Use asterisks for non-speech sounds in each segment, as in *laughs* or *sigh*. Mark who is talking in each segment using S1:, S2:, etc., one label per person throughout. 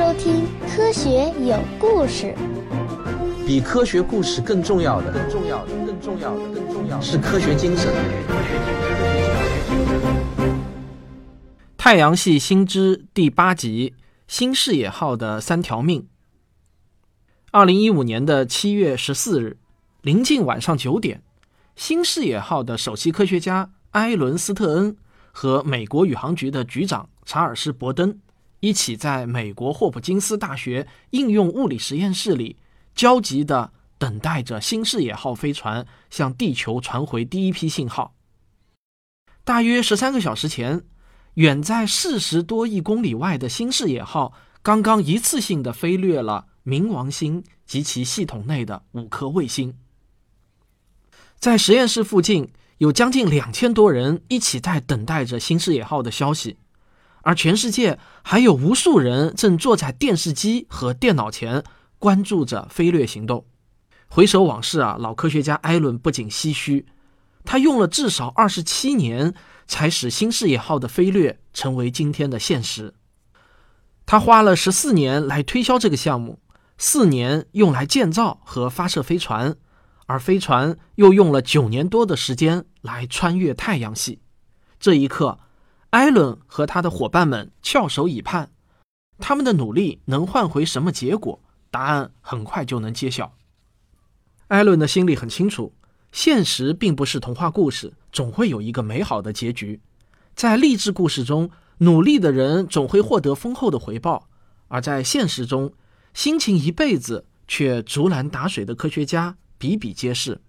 S1: 收听《科学有故事》。
S2: 比科学故事更重要的，更重要的，更重要的，更重要的是科学精神。
S3: 太阳系新知第八集：新视野号的三条命。二零一五年的七月十四日，临近晚上九点，新视野号的首席科学家埃伦斯特恩和美国宇航局的局长查尔斯伯登一起在美国霍普金斯大学应用物理实验室里焦急地等待着新视野号飞船向地球传回第一批信号。大约十三个小时前，远在四十多亿公里外的新视野号刚刚一次性地飞掠了冥王星及其系统内的五颗卫星。在实验室附近，有将近两千多人一起在等待着新视野号的消息，而全世界还有无数人正坐在电视机和电脑前关注着飞掠行动。回首往事啊，老科学家艾伦不仅唏嘘，他用了至少二十七年才使新视野号的飞掠成为今天的现实。他花了十四年来推销这个项目，四年用来建造和发射飞船。而飞船又用了九年多的时间来穿越太阳系。这一刻，艾伦和他的伙伴们翘首以盼，他们的努力能换回什么结果？答案很快就能揭晓。艾伦的心里很清楚，现实并不是童话故事，总会有一个美好的结局。在励志故事中，努力的人总会获得丰厚的回报；而在现实中，辛勤一辈子却竹篮打水的科学家。比比皆是。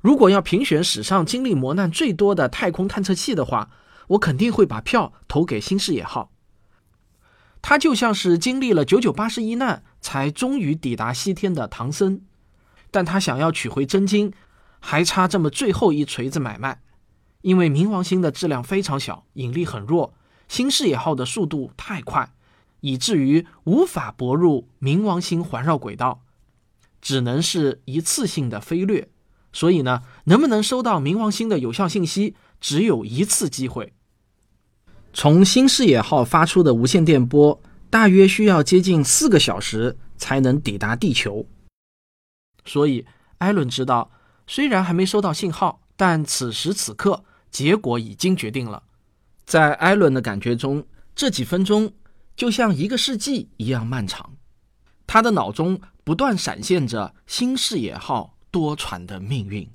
S3: 如果要评选史上经历磨难最多的太空探测器的话，我肯定会把票投给新视野号。他就像是经历了九九八十一难才终于抵达西天的唐僧，但他想要取回真经，还差这么最后一锤子买卖。因为冥王星的质量非常小，引力很弱，新视野号的速度太快，以至于无法泊入冥王星环绕轨道。只能是一次性的飞掠，所以呢，能不能收到冥王星的有效信息，只有一次机会。从新视野号发出的无线电波，大约需要接近四个小时才能抵达地球。所以，艾伦知道，虽然还没收到信号，但此时此刻，结果已经决定了。在艾伦的感觉中，这几分钟就像一个世纪一样漫长。他的脑中。不断闪现着新视野号多舛的命运。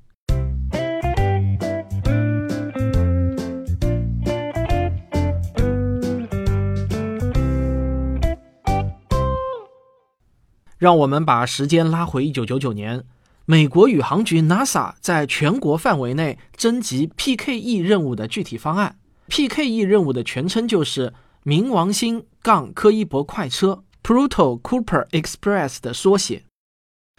S3: 让我们把时间拉回一九九九年，美国宇航局 NASA 在全国范围内征集 PKE 任务的具体方案。PKE 任务的全称就是冥王星杠柯伊伯快车。Pluto Cooper Express 的缩写，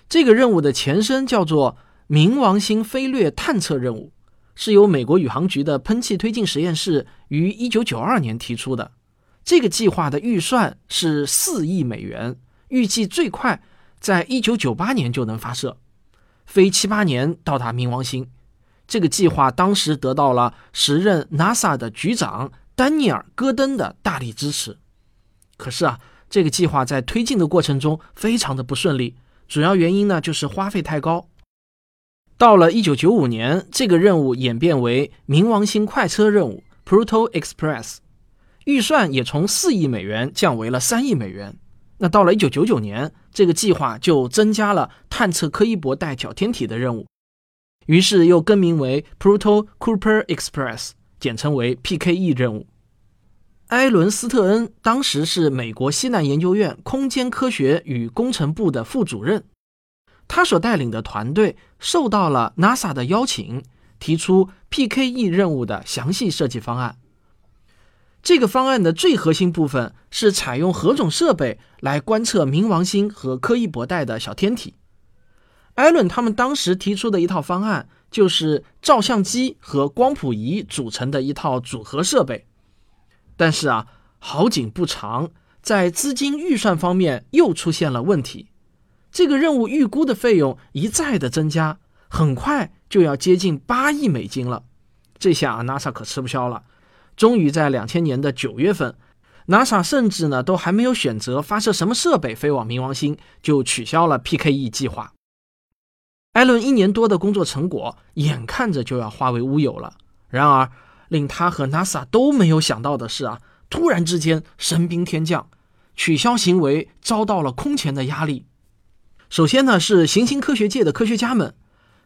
S3: 这个任务的前身叫做冥王星飞掠探测任务，是由美国宇航局的喷气推进实验室于1992年提出的。这个计划的预算是4亿美元，预计最快在1998年就能发射，飞七八年到达冥王星。这个计划当时得到了时任 NASA 的局长丹尼尔·戈登的大力支持。可是啊。这个计划在推进的过程中非常的不顺利，主要原因呢就是花费太高。到了一九九五年，这个任务演变为冥王星快车任务 （Pluto Express），预算也从四亿美元降为了三亿美元。那到了一九九九年，这个计划就增加了探测柯伊伯带小天体的任务，于是又更名为 Pluto Cooper Express，简称为 PKE 任务。埃伦斯特恩当时是美国西南研究院空间科学与工程部的副主任，他所带领的团队受到了 NASA 的邀请，提出 PKE 任务的详细设计方案。这个方案的最核心部分是采用何种设备来观测冥王星和柯伊伯带的小天体。艾伦他们当时提出的一套方案，就是照相机和光谱仪组成的一套组合设备。但是啊，好景不长，在资金预算方面又出现了问题。这个任务预估的费用一再的增加，很快就要接近八亿美金了。这下 NASA 可吃不消了。终于在两千年的九月份 NASA 甚至呢都还没有选择发射什么设备飞往冥王星，就取消了 PKE 计划。艾伦一年多的工作成果，眼看着就要化为乌有了。然而，令他和 NASA 都没有想到的是啊，突然之间神兵天降，取消行为遭到了空前的压力。首先呢，是行星科学界的科学家们，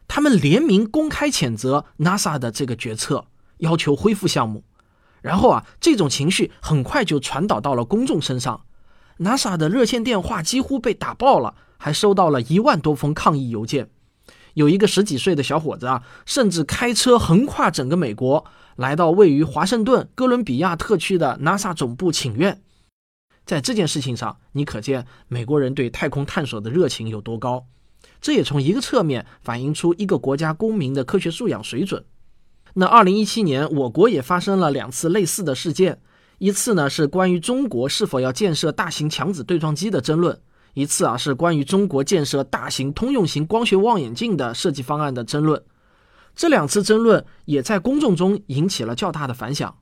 S3: 他们联名公开谴责 NASA 的这个决策，要求恢复项目。然后啊，这种情绪很快就传导到了公众身上，NASA 的热线电话几乎被打爆了，还收到了一万多封抗议邮件。有一个十几岁的小伙子啊，甚至开车横跨整个美国，来到位于华盛顿哥伦比亚特区的 NASA 总部请愿。在这件事情上，你可见美国人对太空探索的热情有多高。这也从一个侧面反映出一个国家公民的科学素养水准。那二零一七年，我国也发生了两次类似的事件，一次呢是关于中国是否要建设大型强子对撞机的争论，一次啊是关于中国建设大型通用型光学望远镜的设计方案的争论。这两次争论也在公众中引起了较大的反响，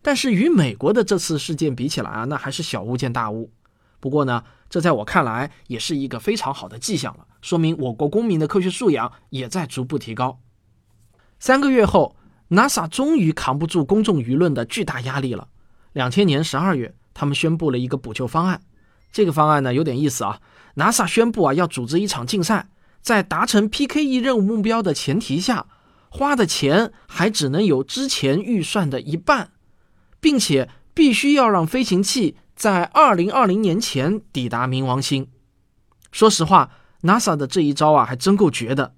S3: 但是与美国的这次事件比起来啊，那还是小巫见大巫。不过呢，这在我看来也是一个非常好的迹象了，说明我国公民的科学素养也在逐步提高。三个月后。NASA 终于扛不住公众舆论的巨大压力了。两千年十二月，他们宣布了一个补救方案。这个方案呢有点意思啊。NASA 宣布啊要组织一场竞赛，在达成 PKE 任务目标的前提下，花的钱还只能有之前预算的一半，并且必须要让飞行器在二零二零年前抵达冥王星。说实话，NASA 的这一招啊还真够绝的。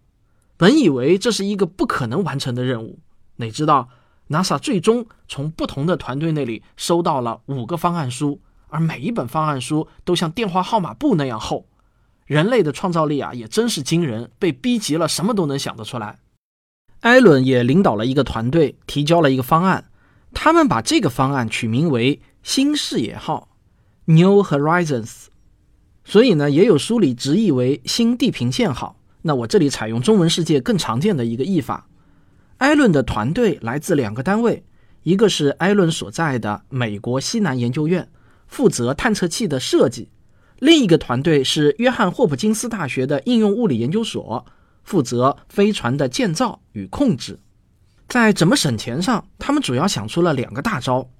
S3: 本以为这是一个不可能完成的任务。得知道，NASA 最终从不同的团队那里收到了五个方案书，而每一本方案书都像电话号码簿那样厚。人类的创造力啊，也真是惊人，被逼急了，什么都能想得出来。艾伦也领导了一个团队，提交了一个方案，他们把这个方案取名为“新视野号 ”（New Horizons），所以呢，也有书里直译为“新地平线号”。那我这里采用中文世界更常见的一个译法。艾伦的团队来自两个单位，一个是艾伦所在的美国西南研究院，负责探测器的设计；另一个团队是约翰霍普金斯大学的应用物理研究所，负责飞船的建造与控制。在怎么省钱上，他们主要想出了两个大招。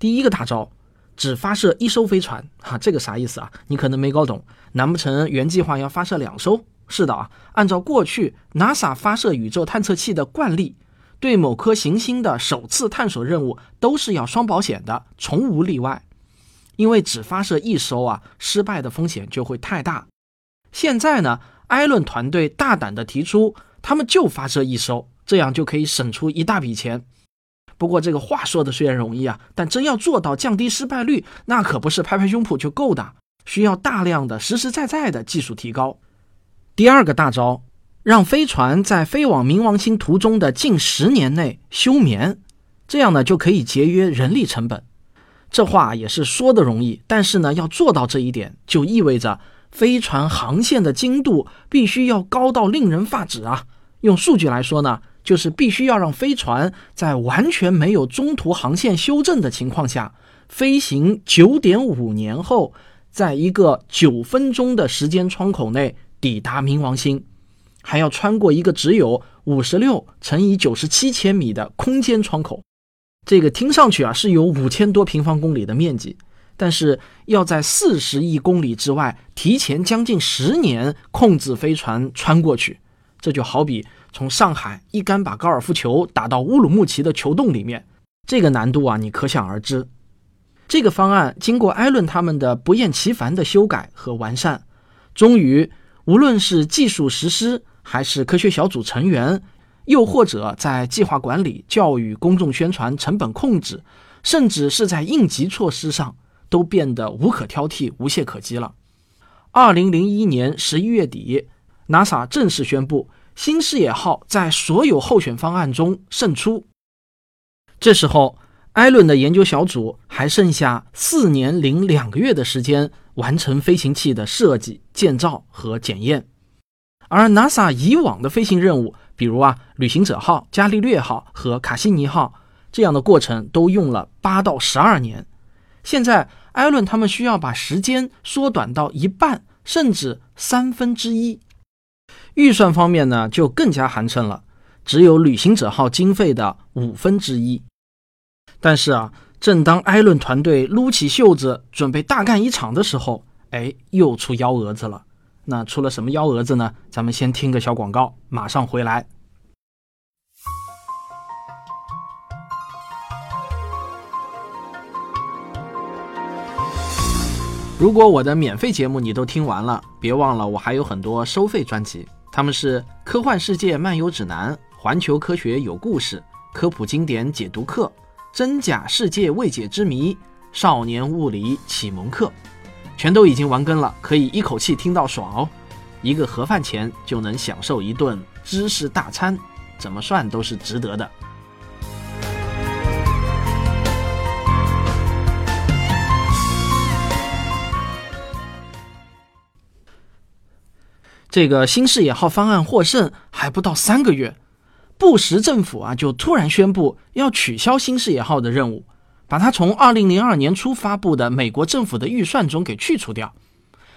S3: 第一个大招，只发射一艘飞船，哈，这个啥意思啊？你可能没搞懂。难不成原计划要发射两艘？是的啊，按照过去 NASA 发射宇宙探测器的惯例。对某颗行星的首次探索任务都是要双保险的，从无例外。因为只发射一艘啊，失败的风险就会太大。现在呢，艾伦团队大胆地提出，他们就发射一艘，这样就可以省出一大笔钱。不过这个话说的虽然容易啊，但真要做到降低失败率，那可不是拍拍胸脯就够的，需要大量的实实在在的技术提高。第二个大招。让飞船在飞往冥王星途中的近十年内休眠，这样呢就可以节约人力成本。这话也是说的容易，但是呢要做到这一点，就意味着飞船航线的精度必须要高到令人发指啊！用数据来说呢，就是必须要让飞船在完全没有中途航线修正的情况下，飞行九点五年后，在一个九分钟的时间窗口内抵达冥王星。还要穿过一个只有五十六乘以九十七千米的空间窗口，这个听上去啊是有五千多平方公里的面积，但是要在四十亿公里之外提前将近十年控制飞船穿过去，这就好比从上海一杆把高尔夫球打到乌鲁木齐的球洞里面，这个难度啊你可想而知。这个方案经过艾伦他们的不厌其烦的修改和完善，终于无论是技术实施。还是科学小组成员，又或者在计划管理、教育、公众宣传、成本控制，甚至是在应急措施上，都变得无可挑剔、无懈可击了。二零零一年十一月底，NASA 正式宣布新视野号在所有候选方案中胜出。这时候，艾伦的研究小组还剩下四年零两个月的时间完成飞行器的设计、建造和检验。而 NASA 以往的飞行任务，比如啊，旅行者号、伽利略号和卡西尼号这样的过程，都用了八到十二年。现在艾伦他们需要把时间缩短到一半，甚至三分之一。预算方面呢，就更加寒碜了，只有旅行者号经费的五分之一。但是啊，正当艾伦团队撸起袖子准备大干一场的时候，哎，又出幺蛾子了。那出了什么幺蛾子呢？咱们先听个小广告，马上回来。如果我的免费节目你都听完了，别忘了我还有很多收费专辑，他们是《科幻世界漫游指南》《环球科学有故事》《科普经典解读课》《真假世界未解之谜》《少年物理启蒙课》，全都已经完更了，可以一口气听到爽哦！一个盒饭钱就能享受一顿知识大餐，怎么算都是值得的。这个新视野号方案获胜还不到三个月，布什政府啊就突然宣布要取消新视野号的任务，把它从二零零二年初发布的美国政府的预算中给去除掉。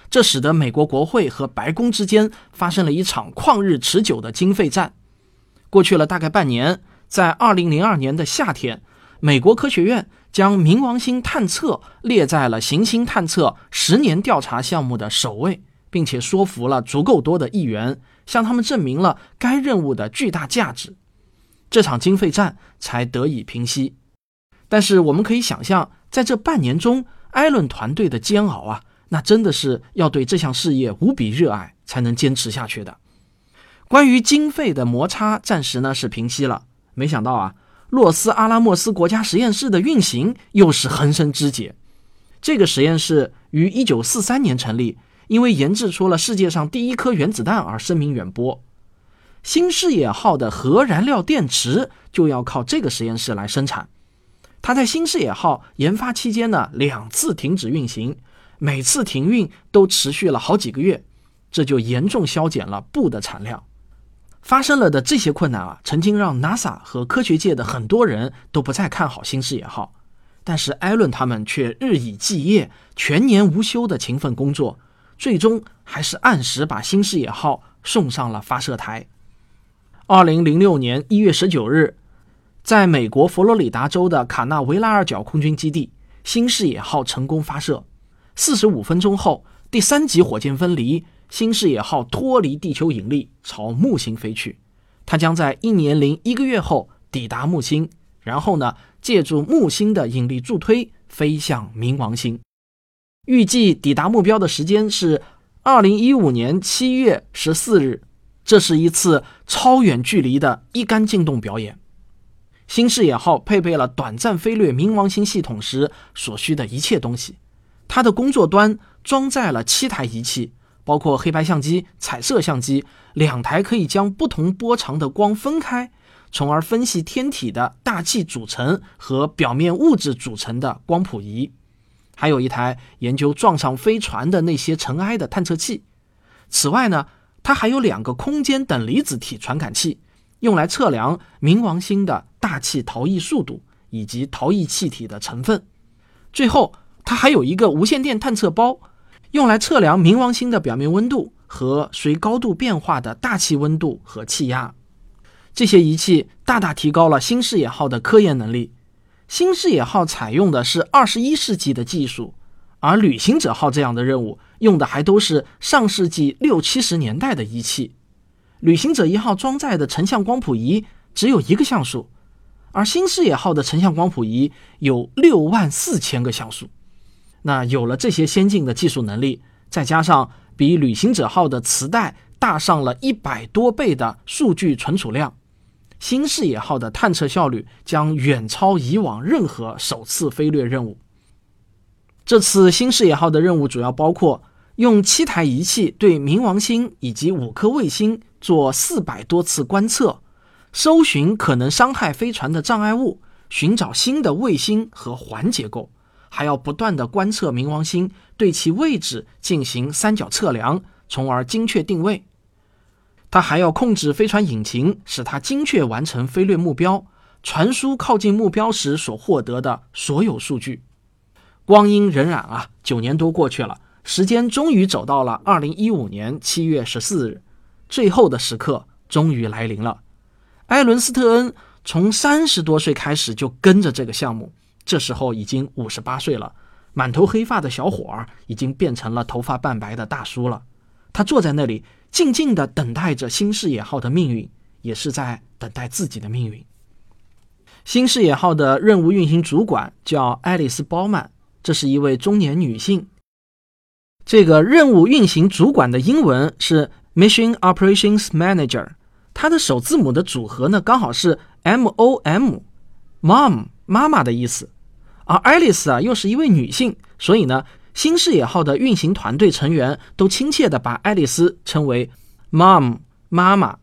S3: 这使得美国国会和白宫之间发生了一场旷日持久的经费战。过去了大概半年，在二零零二年的夏天，美国科学院将冥王星探测列在了行星探测十年调查项目的首位。并且说服了足够多的议员，向他们证明了该任务的巨大价值，这场经费战才得以平息。但是我们可以想象，在这半年中，艾伦团队的煎熬啊，那真的是要对这项事业无比热爱才能坚持下去的。关于经费的摩擦，暂时呢是平息了。没想到啊，洛斯阿拉莫斯国家实验室的运行又是横生枝节。这个实验室于1943年成立。因为研制出了世界上第一颗原子弹而声名远播，新视野号的核燃料电池就要靠这个实验室来生产。它在新视野号研发期间呢，两次停止运行，每次停运都持续了好几个月，这就严重削减了布的产量。发生了的这些困难啊，曾经让 NASA 和科学界的很多人都不再看好新视野号，但是艾伦他们却日以继夜、全年无休的勤奋工作。最终还是按时把新视野号送上了发射台。二零零六年一月十九日，在美国佛罗里达州的卡纳维拉尔角空军基地，新视野号成功发射。四十五分钟后，第三级火箭分离，新视野号脱离地球引力，朝木星飞去。它将在一年零一个月后抵达木星，然后呢，借助木星的引力助推，飞向冥王星。预计抵达目标的时间是二零一五年七月十四日。这是一次超远距离的一杆进洞表演。新视野号配备了短暂飞掠冥王星系统时所需的一切东西。它的工作端装载了七台仪器，包括黑白相机、彩色相机，两台可以将不同波长的光分开，从而分析天体的大气组成和表面物质组成的光谱仪。还有一台研究撞上飞船的那些尘埃的探测器。此外呢，它还有两个空间等离子体传感器，用来测量冥王星的大气逃逸速度以及逃逸气体的成分。最后，它还有一个无线电探测包，用来测量冥王星的表面温度和随高度变化的大气温度和气压。这些仪器大大提高了新视野号的科研能力。新视野号采用的是二十一世纪的技术，而旅行者号这样的任务用的还都是上世纪六七十年代的仪器。旅行者一号装载的成像光谱仪只有一个像素，而新视野号的成像光谱仪有六万四千个像素。那有了这些先进的技术能力，再加上比旅行者号的磁带大上了一百多倍的数据存储量。新视野号的探测效率将远超以往任何首次飞掠任务。这次新视野号的任务主要包括用七台仪器对冥王星以及五颗卫星做四百多次观测，搜寻可能伤害飞船的障碍物，寻找新的卫星和环结构，还要不断的观测冥王星，对其位置进行三角测量，从而精确定位。它还要控制飞船引擎，使它精确完成飞掠目标，传输靠近目标时所获得的所有数据。光阴荏苒啊，九年多过去了，时间终于走到了二零一五年七月十四日，最后的时刻终于来临了。艾伦斯特恩从三十多岁开始就跟着这个项目，这时候已经五十八岁了，满头黑发的小伙儿已经变成了头发半白的大叔了。他坐在那里，静静地等待着新视野号的命运，也是在等待自己的命运。新视野号的任务运行主管叫爱丽丝·包曼，这是一位中年女性。这个任务运行主管的英文是 Mission Operations Manager，它的首字母的组合呢刚好是 M O M，Mom 妈妈的意思。而爱丽丝啊又是一位女性，所以呢。新视野号的运行团队成员都亲切地把爱丽丝称为 “mom” 妈妈。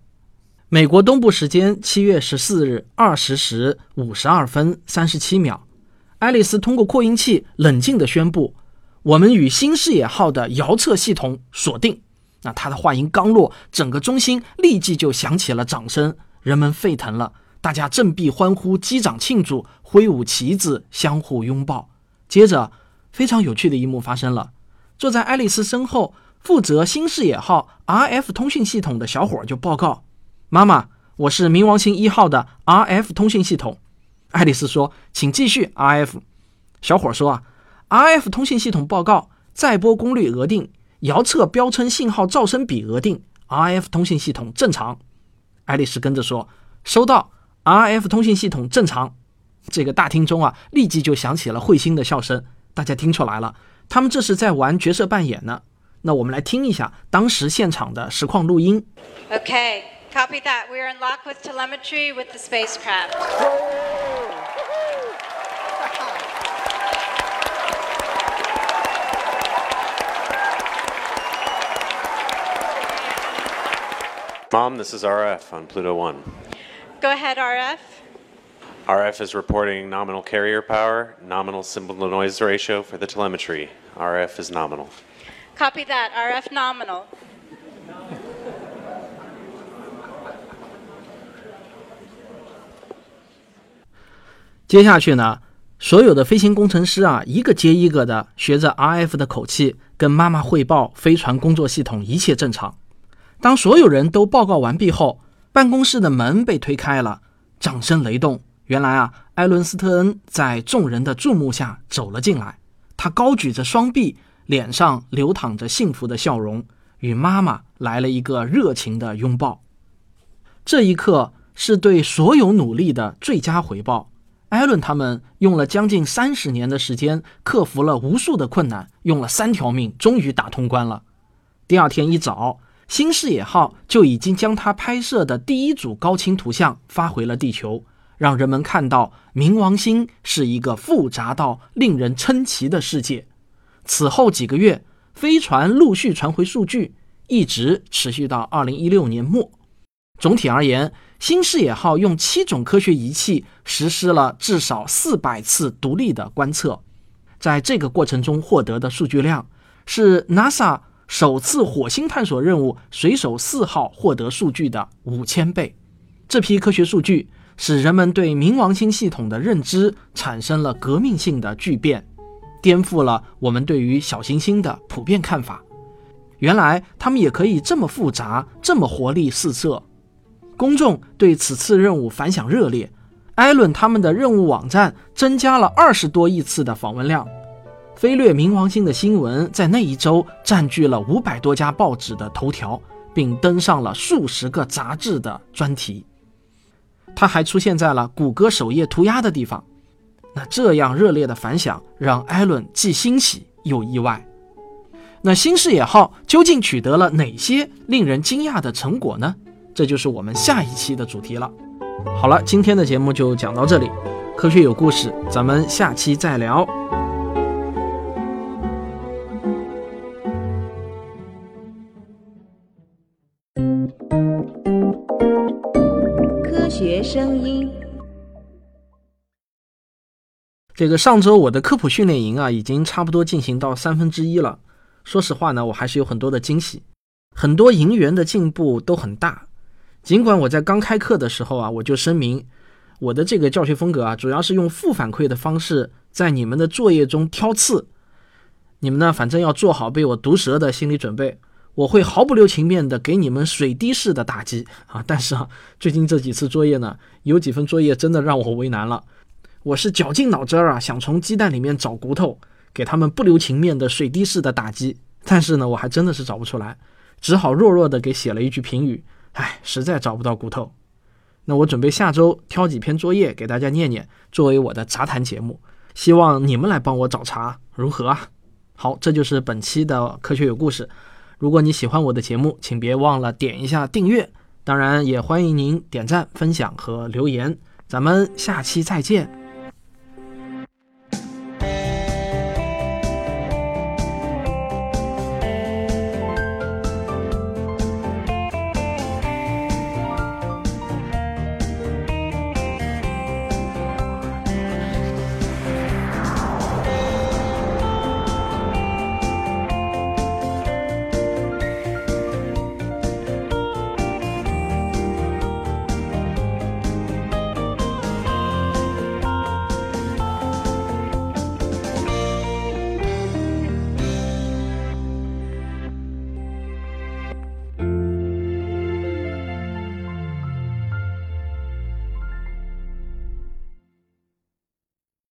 S3: 美国东部时间七月十四日二十时五十二分三十七秒，爱丽丝通过扩音器冷静地宣布：“我们与新视野号的遥测系统锁定。”那他的话音刚落，整个中心立即就响起了掌声，人们沸腾了，大家振臂欢呼，击掌庆祝，挥舞旗子，相互拥抱。接着。非常有趣的一幕发生了，坐在爱丽丝身后，负责新视野号 RF 通讯系统的小伙就报告：“妈妈，我是冥王星一号的 RF 通讯系统。”爱丽丝说：“请继续 RF。”小伙说：“啊，RF 通讯系统报告，载波功率额定，遥测标称信号噪声比额定，RF 通信系统正常。”爱丽丝跟着说：“收到，RF 通信系统正常。”这个大厅中啊，立即就响起了会心的笑声。大家听出来了，他们这是在玩角色扮演呢。那我们来听一下当时现场的实况录音。
S4: Okay, copy that. We are in lock with telemetry with the spacecraft.
S5: Mom, this is RF on Pluto 1.
S4: Go ahead, RF.
S5: RF is reporting nominal carrier power, nominal symbol to noise ratio for the telemetry. RF is nominal.
S4: Copy that. RF nominal. *laughs*
S3: 接下去呢，所有的飞行工程师啊，一个接一个的学着 RF 的口气跟妈妈汇报飞船工作系统一切正常。 当所有人都报告完毕后，办公室的门被推开了，掌声雷动。原来啊，艾伦斯特恩在众人的注目下走了进来。他高举着双臂，脸上流淌着幸福的笑容，与妈妈来了一个热情的拥抱。这一刻是对所有努力的最佳回报。艾伦他们用了将近三十年的时间，克服了无数的困难，用了三条命，终于打通关了。第二天一早，新视野号就已经将它拍摄的第一组高清图像发回了地球。让人们看到冥王星是一个复杂到令人称奇的世界。此后几个月，飞船陆续传回数据，一直持续到二零一六年末。总体而言，新视野号用七种科学仪器实施了至少四百次独立的观测，在这个过程中获得的数据量是 NASA 首次火星探索任务水手四号获得数据的五千倍。这批科学数据。使人们对冥王星系统的认知产生了革命性的巨变，颠覆了我们对于小行星的普遍看法。原来它们也可以这么复杂，这么活力四射。公众对此次任务反响热烈，艾伦他们的任务网站增加了二十多亿次的访问量。飞掠冥王星的新闻在那一周占据了五百多家报纸的头条，并登上了数十个杂志的专题。它还出现在了谷歌首页涂鸦的地方，那这样热烈的反响让艾伦既欣喜又意外。那新视野号究竟取得了哪些令人惊讶的成果呢？这就是我们下一期的主题了。好了，今天的节目就讲到这里，科学有故事，咱们下期再聊。这个上周我的科普训练营啊，已经差不多进行到三分之一了。说实话呢，我还是有很多的惊喜，很多营员的进步都很大。尽管我在刚开课的时候啊，我就声明我的这个教学风格啊，主要是用负反馈的方式在你们的作业中挑刺。你们呢，反正要做好被我毒舌的心理准备。我会毫不留情面的给你们水滴式的打击啊！但是啊，最近这几次作业呢，有几份作业真的让我为难了。我是绞尽脑汁儿啊，想从鸡蛋里面找骨头，给他们不留情面的水滴式的打击。但是呢，我还真的是找不出来，只好弱弱的给写了一句评语。唉，实在找不到骨头。那我准备下周挑几篇作业给大家念念，作为我的杂谈节目。希望你们来帮我找茬，如何啊？好，这就是本期的科学有故事。如果你喜欢我的节目，请别忘了点一下订阅。当然，也欢迎您点赞、分享和留言。咱们下期再见。